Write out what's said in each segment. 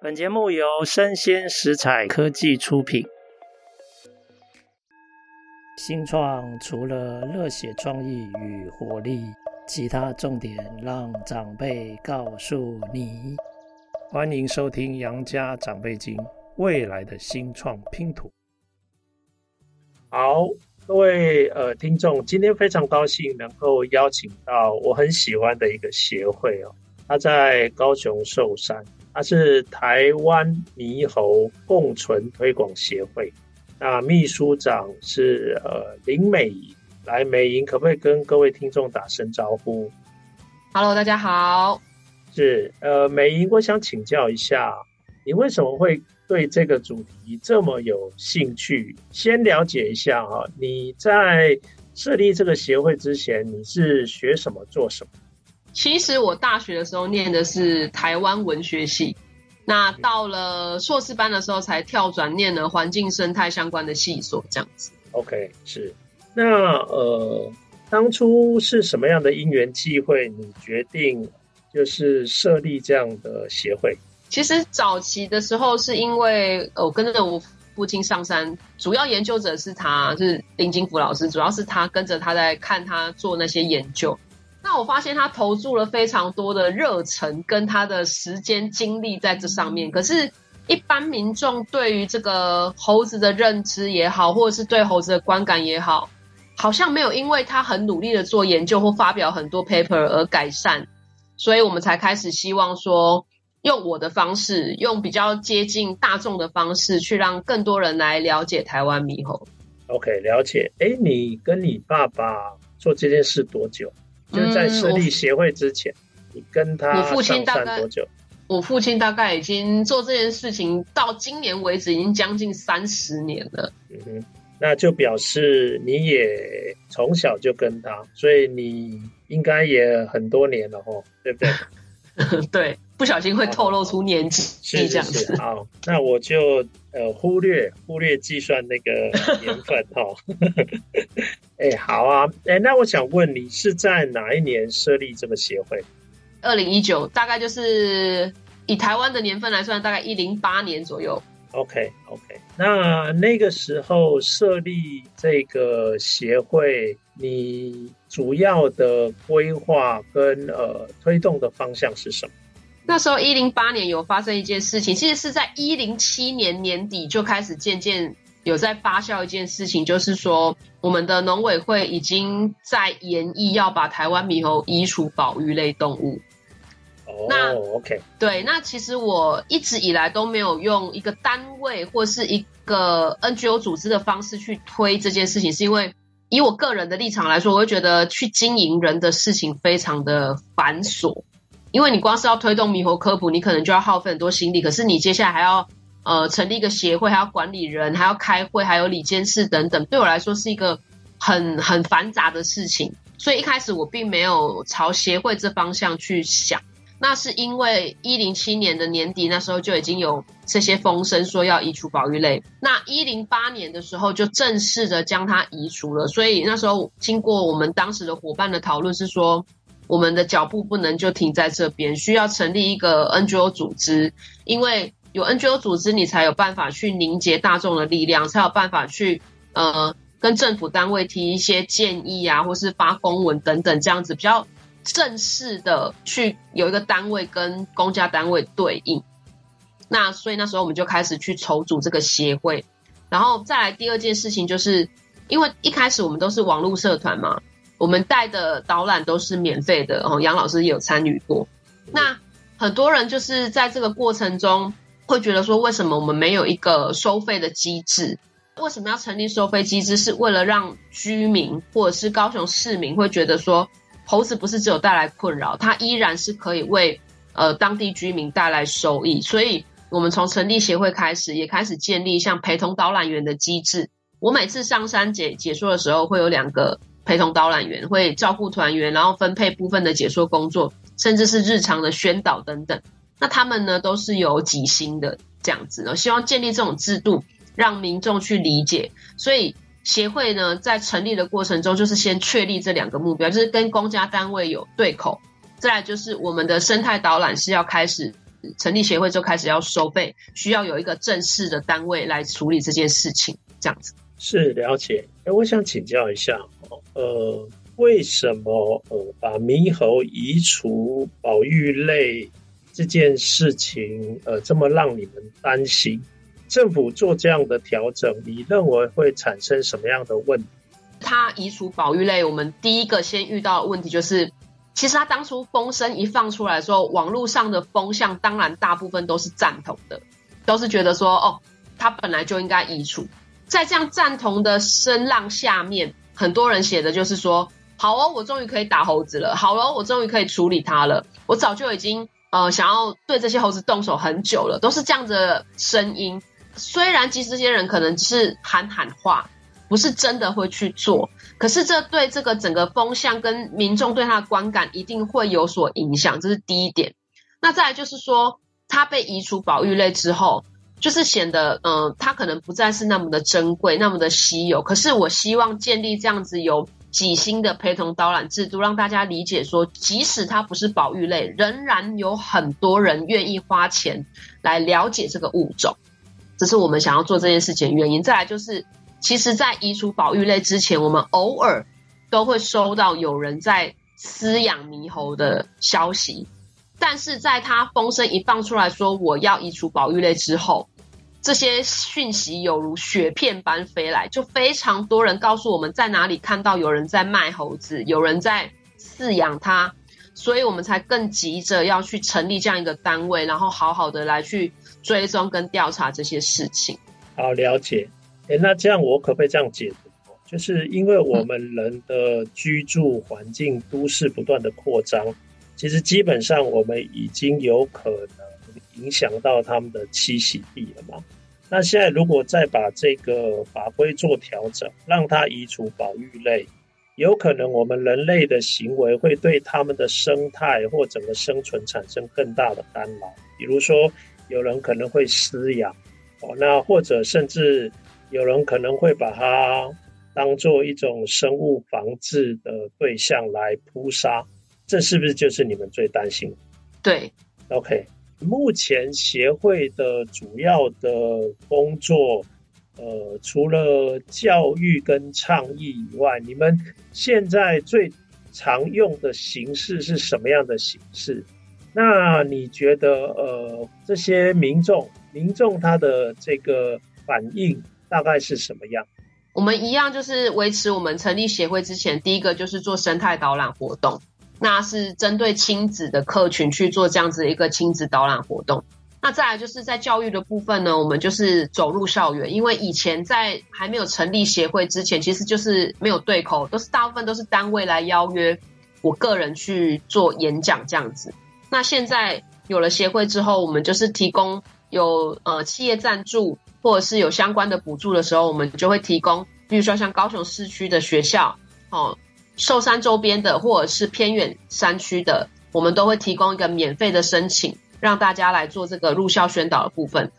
本节目由生鲜食材科技出品。新创除了热血创意与活力，其他重点让长辈告诉你。欢迎收听《杨家长辈经》，未来的新创拼图。好，各位呃听众，今天非常高兴能够邀请到我很喜欢的一个协会哦，他在高雄寿山，他是台湾猕猴共存推广协会。那秘书长是呃林美莹，来美莹可不可以跟各位听众打声招呼？Hello，大家好。是呃美莹，我想请教一下，你为什么会对这个主题这么有兴趣？先了解一下哈，你在设立这个协会之前，你是学什么做什么？其实我大学的时候念的是台湾文学系。那到了硕士班的时候，才跳转念了环境生态相关的系所，这样子。OK，是。那呃，当初是什么样的因缘际会，你决定就是设立这样的协会？其实早期的时候，是因为我跟着我父亲上山，主要研究者是他，就是林金福老师，主要是他跟着他在看他做那些研究。那我发现他投注了非常多的热忱跟他的时间精力在这上面，可是，一般民众对于这个猴子的认知也好，或者是对猴子的观感也好，好像没有因为他很努力的做研究或发表很多 paper 而改善，所以我们才开始希望说，用我的方式，用比较接近大众的方式，去让更多人来了解台湾猕猴。OK，了解。哎，你跟你爸爸做这件事多久？就是在设立协会之前，嗯、你跟他上山多久？我父亲大概已经做这件事情到今年为止，已经将近三十年了。嗯哼，那就表示你也从小就跟他，所以你应该也很多年了哦，对不对？对，不小心会透露出年纪，是这样子。好，那我就呃忽略忽略计算那个 年份哈。哎、欸，好啊，哎、欸，那我想问你是在哪一年设立这个协会？二零一九，大概就是以台湾的年份来算，大概一零八年左右。OK OK，那那个时候设立这个协会，你主要的规划跟呃推动的方向是什么？那时候一零八年有发生一件事情，其实是在一零七年年底就开始渐渐有在发酵一件事情，就是说我们的农委会已经在研议要把台湾猕猴移除保育类动物。那 OK，对，那其实我一直以来都没有用一个单位或是一个 NGO 组织的方式去推这件事情，是因为以我个人的立场来说，我会觉得去经营人的事情非常的繁琐，因为你光是要推动猕猴科普，你可能就要耗费很多心力，可是你接下来还要呃成立一个协会，还要管理人，还要开会，还有理监事等等，对我来说是一个很很繁杂的事情，所以一开始我并没有朝协会这方向去想。那是因为一零七年的年底，那时候就已经有这些风声说要移除保育类。那一零八年的时候就正式的将它移除了。所以那时候经过我们当时的伙伴的讨论，是说我们的脚步不能就停在这边，需要成立一个 NGO 组织，因为有 NGO 组织，你才有办法去凝结大众的力量，才有办法去呃跟政府单位提一些建议啊，或是发公文等等这样子比较。正式的去有一个单位跟公家单位对应，那所以那时候我们就开始去筹组这个协会，然后再来第二件事情，就是因为一开始我们都是网络社团嘛，我们带的导览都是免费的，哦杨老师也有参与过。那很多人就是在这个过程中会觉得说，为什么我们没有一个收费的机制？为什么要成立收费机制？是为了让居民或者是高雄市民会觉得说。猴子不是只有带来困扰，它依然是可以为呃当地居民带来收益。所以，我们从成立协会开始，也开始建立像陪同导览员的机制。我每次上山解解说的时候，会有两个陪同导览员，会照顾团员，然后分配部分的解说工作，甚至是日常的宣导等等。那他们呢，都是有给薪的这样子。呢希望建立这种制度，让民众去理解。所以。协会呢，在成立的过程中，就是先确立这两个目标，就是跟公家单位有对口。再来就是我们的生态导览是要开始成立协会就开始要收费，需要有一个正式的单位来处理这件事情，这样子。是了解。哎，我想请教一下，呃，为什么呃把猕猴移除保育类这件事情，呃，这么让你们担心？政府做这样的调整，你认为会产生什么样的问题？它移除保育类，我们第一个先遇到的问题就是，其实它当初风声一放出来的时候，网络上的风向当然大部分都是赞同的，都是觉得说，哦，它本来就应该移除。在这样赞同的声浪下面，很多人写的就是说，好哦，我终于可以打猴子了，好了，我终于可以处理它了，我早就已经呃想要对这些猴子动手很久了，都是这样的声音。虽然其实这些人可能是喊喊话，不是真的会去做，可是这对这个整个风向跟民众对他的观感一定会有所影响，这是第一点。那再来就是说，它被移除保育类之后，就是显得嗯、它可能不再是那么的珍贵，那么的稀有。可是我希望建立这样子有几星的陪同导览制度，让大家理解说，即使它不是保育类，仍然有很多人愿意花钱来了解这个物种。这是我们想要做这件事情的原因。再来就是，其实，在移除保育类之前，我们偶尔都会收到有人在饲养猕猴的消息。但是，在他风声一放出来说我要移除保育类之后，这些讯息犹如雪片般飞来，就非常多人告诉我们在哪里看到有人在卖猴子，有人在饲养它，所以我们才更急着要去成立这样一个单位，然后好好的来去。追踪跟调查这些事情，好了解。诶，那这样我可不可以这样解读？就是因为我们人的居住环境、都市不断的扩张，其实基本上我们已经有可能影响到他们的栖息地了嘛。那现在如果再把这个法规做调整，让它移除保育类，有可能我们人类的行为会对他们的生态或整个生存产生更大的干扰，比如说。有人可能会饲养，哦，那或者甚至有人可能会把它当做一种生物防治的对象来扑杀，这是不是就是你们最担心？对，OK。目前协会的主要的工作，呃，除了教育跟倡议以外，你们现在最常用的形式是什么样的形式？那你觉得，呃，这些民众，民众他的这个反应大概是什么样？我们一样就是维持我们成立协会之前，第一个就是做生态导览活动，那是针对亲子的客群去做这样子一个亲子导览活动。那再来就是在教育的部分呢，我们就是走入校园，因为以前在还没有成立协会之前，其实就是没有对口，都是大部分都是单位来邀约我个人去做演讲这样子。那现在有了协会之后，我们就是提供有呃企业赞助或者是有相关的补助的时候，我们就会提供，比如说像高雄市区的学校，哦，寿山周边的或者是偏远山区的，我们都会提供一个免费的申请，让大家来做这个入校宣导的部分。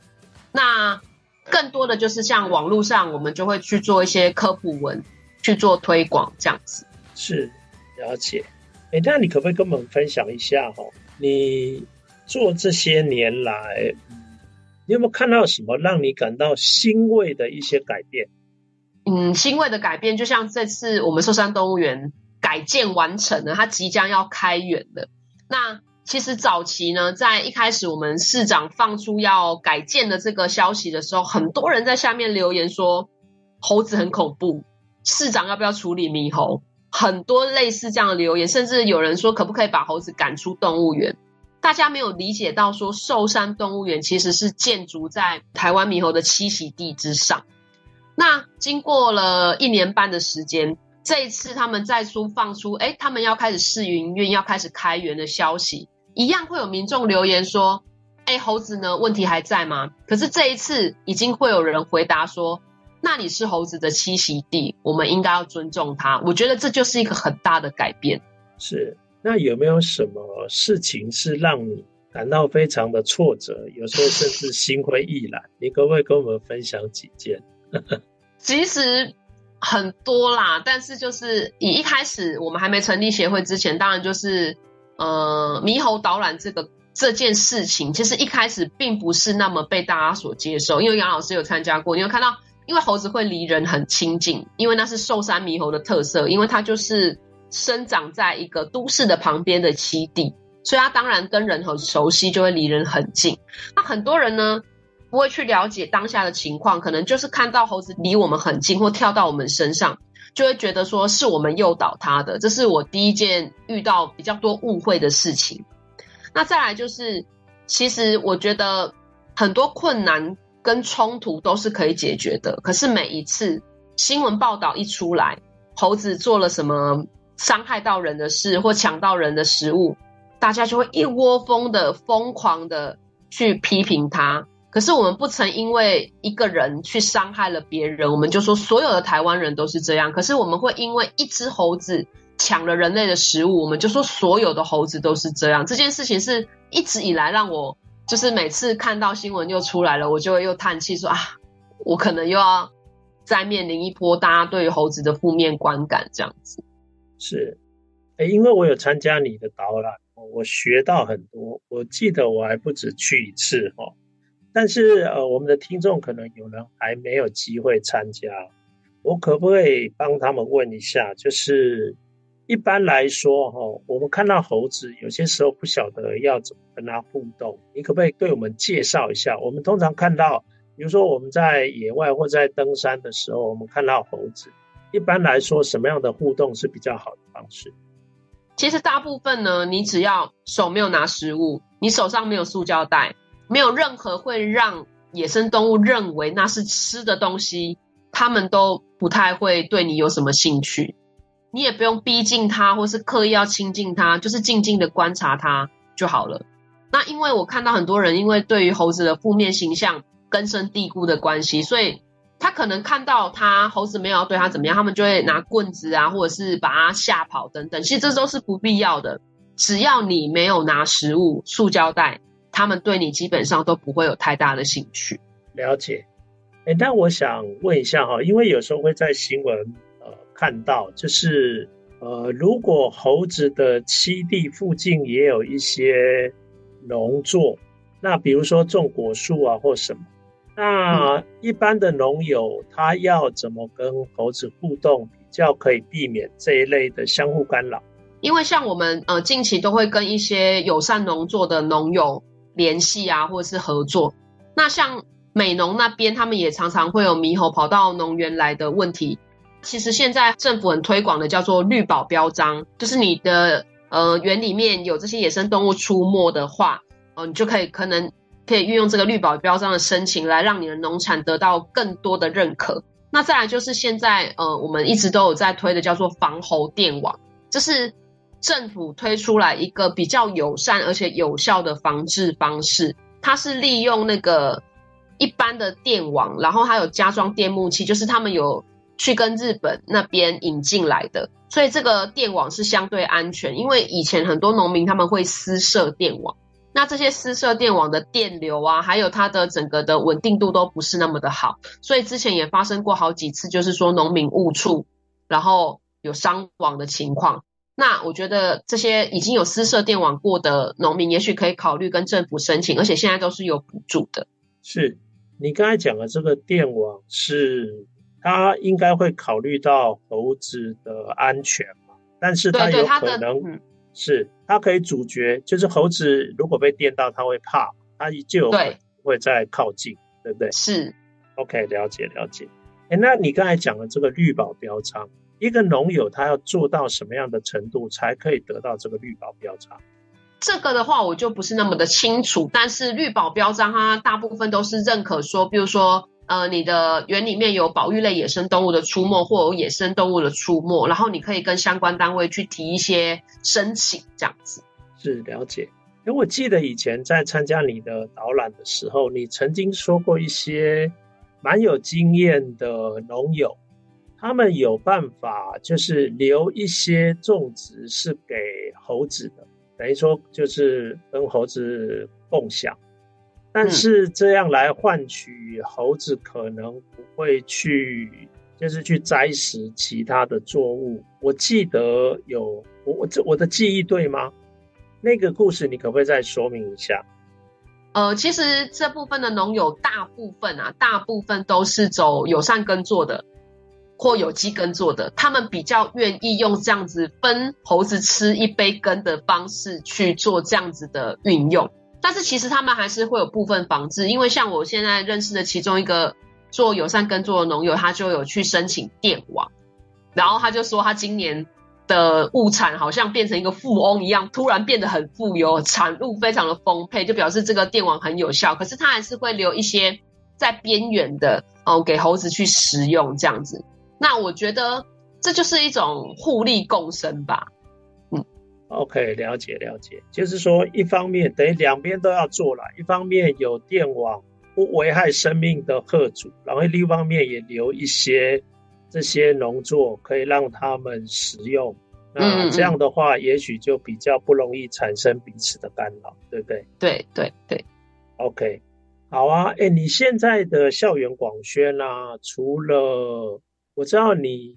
那更多的就是像网络上，我们就会去做一些科普文，去做推广这样子。是，了解。哎，那你可不可以跟我们分享一下哈？你做这些年来，你有没有看到什么让你感到欣慰的一些改变？嗯，欣慰的改变，就像这次我们寿山动物园改建完成了，它即将要开园了。那其实早期呢，在一开始我们市长放出要改建的这个消息的时候，很多人在下面留言说猴子很恐怖，市长要不要处理猕猴？很多类似这样的留言，甚至有人说可不可以把猴子赶出动物园？大家没有理解到说寿山动物园其实是建筑在台湾猕猴的栖息地之上。那经过了一年半的时间，这一次他们再出放出，哎，他们要开始试营运，要开始开源的消息，一样会有民众留言说，哎，猴子呢？问题还在吗？可是这一次已经会有人回答说。那里是猴子的栖息地，我们应该要尊重它。我觉得这就是一个很大的改变。是，那有没有什么事情是让你感到非常的挫折，有时候甚至心灰意冷？你可不可以跟我们分享几件？其实很多啦，但是就是以一开始我们还没成立协会之前，当然就是呃猕猴导览这个这件事情，其实一开始并不是那么被大家所接受。因为杨老师有参加过，你有看到，因为猴子会离人很亲近，因为那是寿山猕猴的特色，因为它就是生长在一个都市的旁边的栖地，所以它当然跟人很熟悉，就会离人很近。那很多人呢，不会去了解当下的情况，可能就是看到猴子离我们很近或跳到我们身上。就会觉得说是我们诱导他的，这是我第一件遇到比较多误会的事情。那再来就是，其实我觉得很多困难跟冲突都是可以解决的。可是每一次新闻报道一出来，猴子做了什么伤害到人的事或抢到人的食物，大家就会一窝蜂的疯狂的去批评他。可是我们不曾因为一个人去伤害了别人，我们就说所有的台湾人都是这样。可是我们会因为一只猴子抢了人类的食物，我们就说所有的猴子都是这样。这件事情是一直以来让我就是每次看到新闻又出来了，我就会又叹气说啊，我可能又要再面临一波大家对于猴子的负面观感这样子。是，哎，因为我有参加你的导览，我学到很多。我记得我还不止去一次哈。但是呃，我们的听众可能有人还没有机会参加，我可不可以帮他们问一下？就是一般来说哈，我们看到猴子，有些时候不晓得要怎么跟它互动，你可不可以对我们介绍一下？我们通常看到，比如说我们在野外或在登山的时候，我们看到猴子，一般来说什么样的互动是比较好的方式？其实大部分呢，你只要手没有拿食物，你手上没有塑胶袋。没有任何会让野生动物认为那是吃的东西，他们都不太会对你有什么兴趣。你也不用逼近它，或是刻意要亲近它，就是静静的观察它就好了。那因为我看到很多人因为对于猴子的负面形象根深蒂固的关系，所以他可能看到他猴子没有要对他怎么样，他们就会拿棍子啊，或者是把它吓跑等等。其实这都是不必要的，只要你没有拿食物、塑胶袋。他们对你基本上都不会有太大的兴趣。了解。哎，那我想问一下哈，因为有时候会在新闻呃看到，就是呃，如果猴子的栖地附近也有一些农作，那比如说种果树啊或什么，那一般的农友他要怎么跟猴子互动，比较可以避免这一类的相互干扰？因为像我们呃近期都会跟一些友善农作的农友。联系啊，或者是合作。那像美农那边，他们也常常会有猕猴跑到农园来的问题。其实现在政府很推广的叫做绿保标章，就是你的呃园里面有这些野生动物出没的话，呃，你就可以可能可以运用这个绿保标章的申请来让你的农产得到更多的认可。那再来就是现在呃我们一直都有在推的叫做防猴电网，就是。政府推出来一个比较友善而且有效的防治方式，它是利用那个一般的电网，然后它有加装电木器，就是他们有去跟日本那边引进来的，所以这个电网是相对安全。因为以前很多农民他们会私设电网，那这些私设电网的电流啊，还有它的整个的稳定度都不是那么的好，所以之前也发生过好几次，就是说农民误触，然后有伤亡的情况。那我觉得这些已经有私设电网过的农民，也许可以考虑跟政府申请，而且现在都是有补助的。是你刚才讲的这个电网是，它应该会考虑到猴子的安全嘛？但是它有可能是它可以阻绝，就是猴子如果被电到，它会怕，它就有可能会再靠近，对，对不对？是。OK，了解了解。哎，那你刚才讲的这个绿保标章。一个农友他要做到什么样的程度才可以得到这个绿保标章？这个的话我就不是那么的清楚，但是绿保标章它大部分都是认可说，比如说呃你的园里面有保育类野生动物的出没，或有野生动物的出没，然后你可以跟相关单位去提一些申请，这样子。是了解。因为我记得以前在参加你的导览的时候，你曾经说过一些蛮有经验的农友。他们有办法，就是留一些种植是给猴子的，等于说就是跟猴子共享。但是这样来换取猴子可能不会去，就是去摘食其他的作物。我记得有我我这我的记忆对吗？那个故事你可不可以再说明一下？呃，其实这部分的农友大部分啊，大部分都是走友善耕作的或有机耕作的，他们比较愿意用这样子分猴子吃一杯羹的方式去做这样子的运用。但是其实他们还是会有部分防治，因为像我现在认识的其中一个做友善耕作的农友，他就有去申请电网，然后他就说他今年的物产好像变成一个富翁一样，突然变得很富有，产物非常的丰沛，就表示这个电网很有效。可是他还是会留一些在边缘的哦，给猴子去食用这样子。那我觉得这就是一种互利共生吧。嗯。OK，了解了解，就是说一方面等于两边都要做了，一方面有电网不危害生命的贺主，然后另一方面也留一些这些农作可以让他们食用，那这样的话也许就比较不容易产生彼此的干扰，对不对？对对对，OK，好啊，哎、欸，你现在的校园广宣啊，除了我知道你。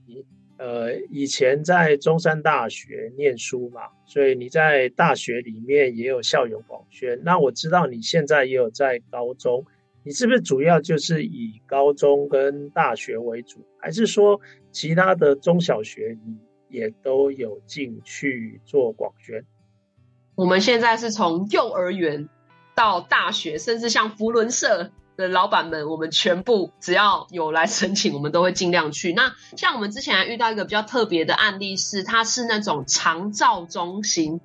呃，以前在中山大学念书嘛，所以你在大学里面也有校友广宣。那我知道你现在也有在高中，你是不是主要就是以高中跟大学为主，还是说其他的中小学你也都有进去做广宣？我们现在是从幼儿园到大学，甚至像福伦社。的老板们，我们全部只要有来申请，我们都会尽量去。那像我们之前还遇到一个比较特别的案例是，他是那种长照中心.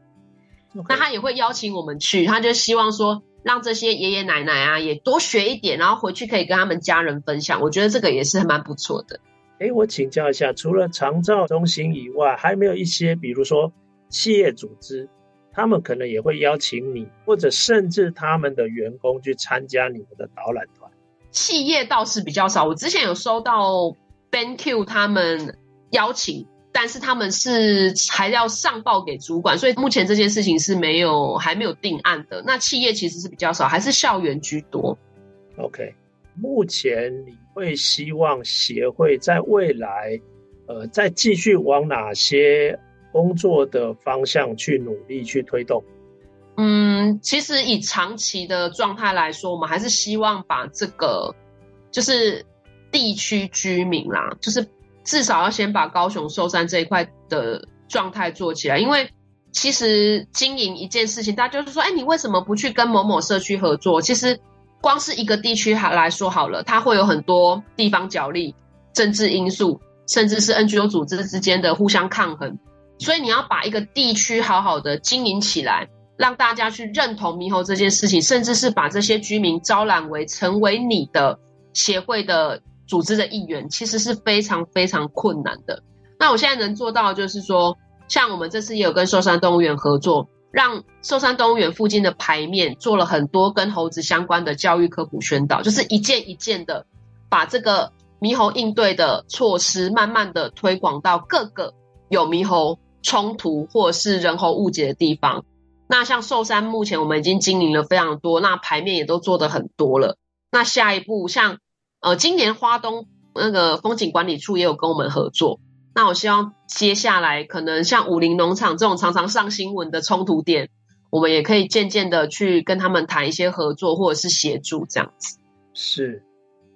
那他也会邀请我们去，他就希望说让这些爷爷奶奶啊也多学一点，然后回去可以跟他们家人分享。我觉得这个也是蛮不错的。哎，我请教一下，除了长照中心以外，还有没有一些，比如说企业组织？他们可能也会邀请你，或者甚至他们的员工去参加你们的导览团。企业倒是比较少，我之前有收到 BenQ 他们邀请，但是他们是还要上报给主管，所以目前这件事情是没有还没有定案的。那企业其实是比较少，还是校园居多。OK，目前你会希望协会在未来，呃，再继续往哪些？工作的方向去努力去推动。嗯，其实以长期的状态来说，我们还是希望把这个就是地区居民啦，就是至少要先把高雄寿山这一块的状态做起来。因为其实经营一件事情，大家就是说，哎，你为什么不去跟某某社区合作？其实光是一个地区还来说好了，它会有很多地方角力、政治因素，甚至是 NGO 组织之间的互相抗衡。所以你要把一个地区好好的经营起来，让大家去认同猕猴这件事情，甚至是把这些居民招揽为成为你的协会的组织的一员，其实是非常非常困难的。那我现在能做到就是说，像我们这次也有跟寿山动物园合作，让寿山动物园附近的牌面做了很多跟猴子相关的教育科普宣导，就是一件一件的把这个猕猴应对的措施，慢慢的推广到各个有猕猴冲突或者是人猴误解的地方，那像寿山目前我们已经经营了非常多，那牌面也都做得很多了。那下一步像呃今年花东那个风景管理处也有跟我们合作，那我希望接下来可能像武陵农场这种常常上新闻的冲突点，我们也可以渐渐的去跟他们谈一些合作或者是协助这样子。是。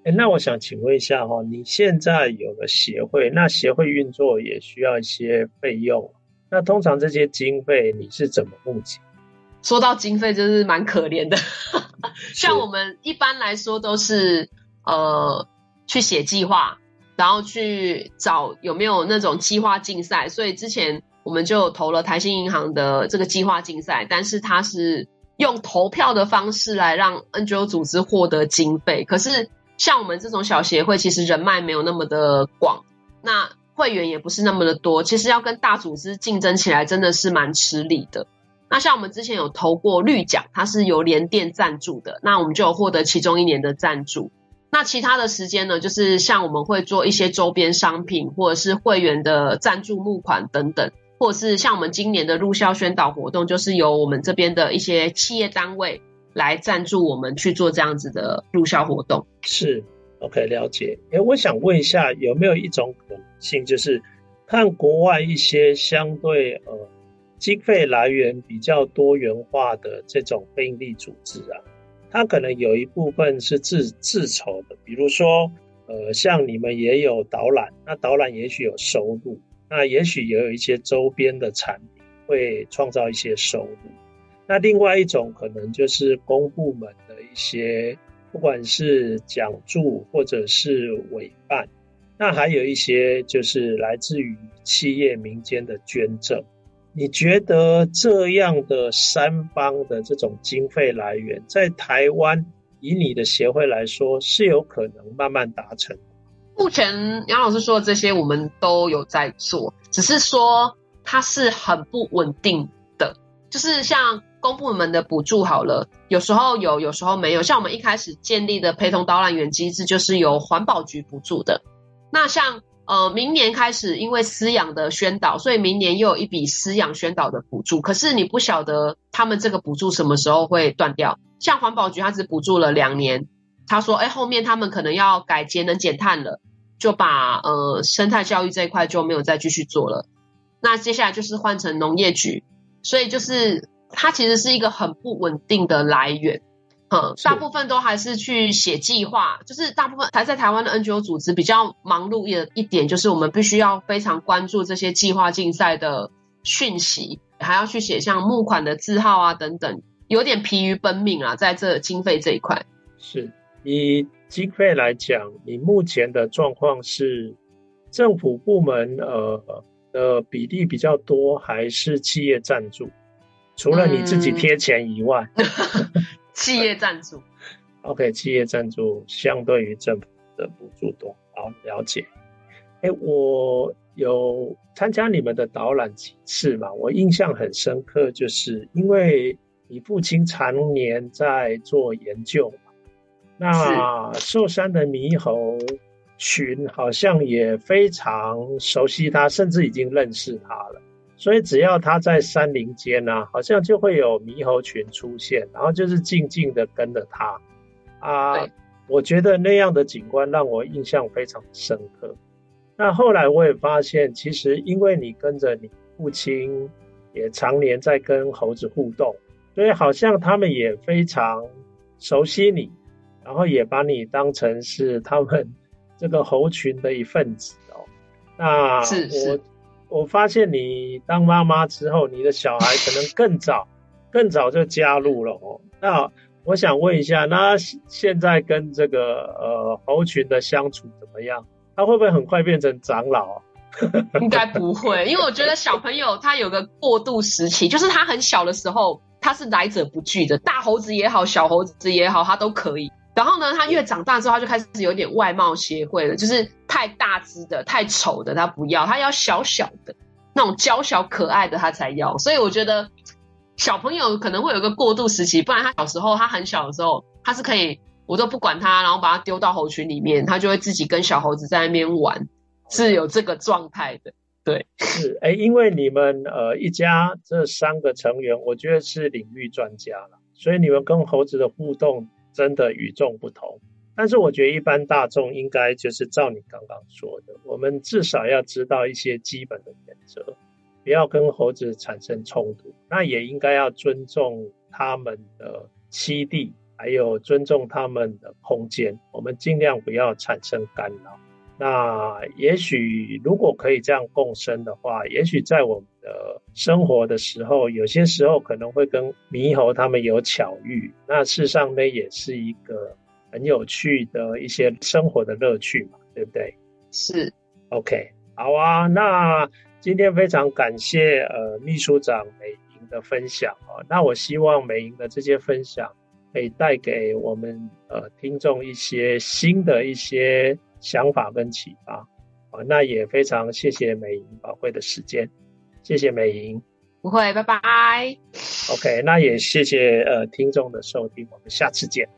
哎，那我想请问一下哈，你现在有了协会，那协会运作也需要一些费用，那通常这些经费你是怎么募集？说到经费，就是蛮可怜的。像我们一般来说都是呃去写计划，然后去找有没有那种计划竞赛，所以之前我们就投了台新银行的这个计划竞赛，但是它是用投票的方式来让 NGO 组织获得经费，可是。像我们这种小协会，其实人脉没有那么的广，那会员也不是那么的多，其实要跟大组织竞争起来，真的是蛮吃力的。那像我们之前有投过绿奖，它是由联电赞助的，那我们就有获得其中一年的赞助。那其他的时间呢，就是像我们会做一些周边商品，或者是会员的赞助募款等等，或者是像我们今年的入校宣导活动，就是由我们这边的一些企业单位。来赞助我们去做这样子的入校活动。是，OK，了解。哎，我想问一下，有没有一种可能性，就是看国外一些相对呃经费来源比较多元化的这种非营利组织啊，它可能有一部分是自自筹的，比如说，呃，像你们也有导览，那导览也许有收入，那也许也有一些周边的产品会创造一些收入。那另外一种可能就是公部门的一些，不管是奖助或者是委办，那还有一些就是来自于企业民间的捐赠。你觉得这样的三方的这种经费来源，在台湾以你的协会来说，是有可能慢慢达成？目前杨老师说的这些，我们都有在做，只是说它是很不稳定的，就是像公部门的补助好了，有时候有，有时候没有。像我们一开始建立的陪同导览员机制，就是由环保局补助的。那像。呃，明年开始，因为饲养的宣导，所以明年又有一笔饲养宣导的补助。可是你不晓得他们这个补助什么时候会断掉。像环保局，他只补助了两年。他说，哎，后面他们可能要改节能减碳了，就把呃生态教育这一块就没有再继续做了。那接下来就是换成农业局，所以就是它其实是一个很不稳定的来源。嗯，大部分都还是去写计划，就是大部分还在台湾的 NGO 组织比较忙碌的一点，就是我们必须要非常关注这些计划竞赛的讯息，还要去写像募款的字号啊等等，有点疲于奔命啊，在这经费这一块。是，以经费来讲，你目前的状况是政府部门呃的比例比较多，还是企业赞助？除了你自己贴钱以外。嗯 企业赞助，OK，企业赞助相对于政府的补助多，好了解。哎，我有参加你们的导览几次嘛？我印象很深刻，就是因为你父亲常年在做研究嘛，那寿山的猕猴群好像也非常熟悉他，甚至已经认识他了。所以只要他在山林间呢、啊，好像就会有猕猴群出现，然后就是静静的跟着他啊。我觉得那样的景观让我印象非常深刻。那后来我也发现，其实因为你跟着你父亲也常年在跟猴子互动，所以好像他们也非常熟悉你，然后也把你当成是他们这个猴群的一份子哦。那我。我发现你当妈妈之后，你的小孩可能更早、更早就加入了哦。那我想问一下，那现在跟这个呃猴群的相处怎么样？他会不会很快变成长老啊？应该不会，因为我觉得小朋友他有个过渡时期，就是他很小的时候他是来者不拒的，大猴子也好，小猴子也好，他都可以。然后呢，他越长大之后，他就开始有点外貌协会了，就是太大只的、太丑的他不要，他要小小的那种娇小可爱的他才要。所以我觉得小朋友可能会有一个过渡时期，不然他小时候他很小的时候，他是可以我都不管他，然后把他丢到猴群里面，他就会自己跟小猴子在那边玩，是有这个状态的。对，是哎，因为你们呃一家这三个成员，我觉得是领域专家了，所以你们跟猴子的互动。真的与众不同，但是我觉得一般大众应该就是照你刚刚说的，我们至少要知道一些基本的原则，不要跟猴子产生冲突。那也应该要尊重他们的栖地，还有尊重他们的空间，我们尽量不要产生干扰。那也许如果可以这样共生的话，也许在我们的生活的时候，有些时候可能会跟猕猴他们有巧遇。那事实上呢，也是一个很有趣的一些生活的乐趣嘛，对不对？是，OK，好啊。那今天非常感谢呃秘书长美莹的分享哦。那我希望美莹的这些分享可以带给我们呃听众一些新的一些。想法跟启发，啊，那也非常谢谢美莹宝贵的时间，谢谢美莹，不会，拜拜。OK，那也谢谢呃听众的收听，我们下次见。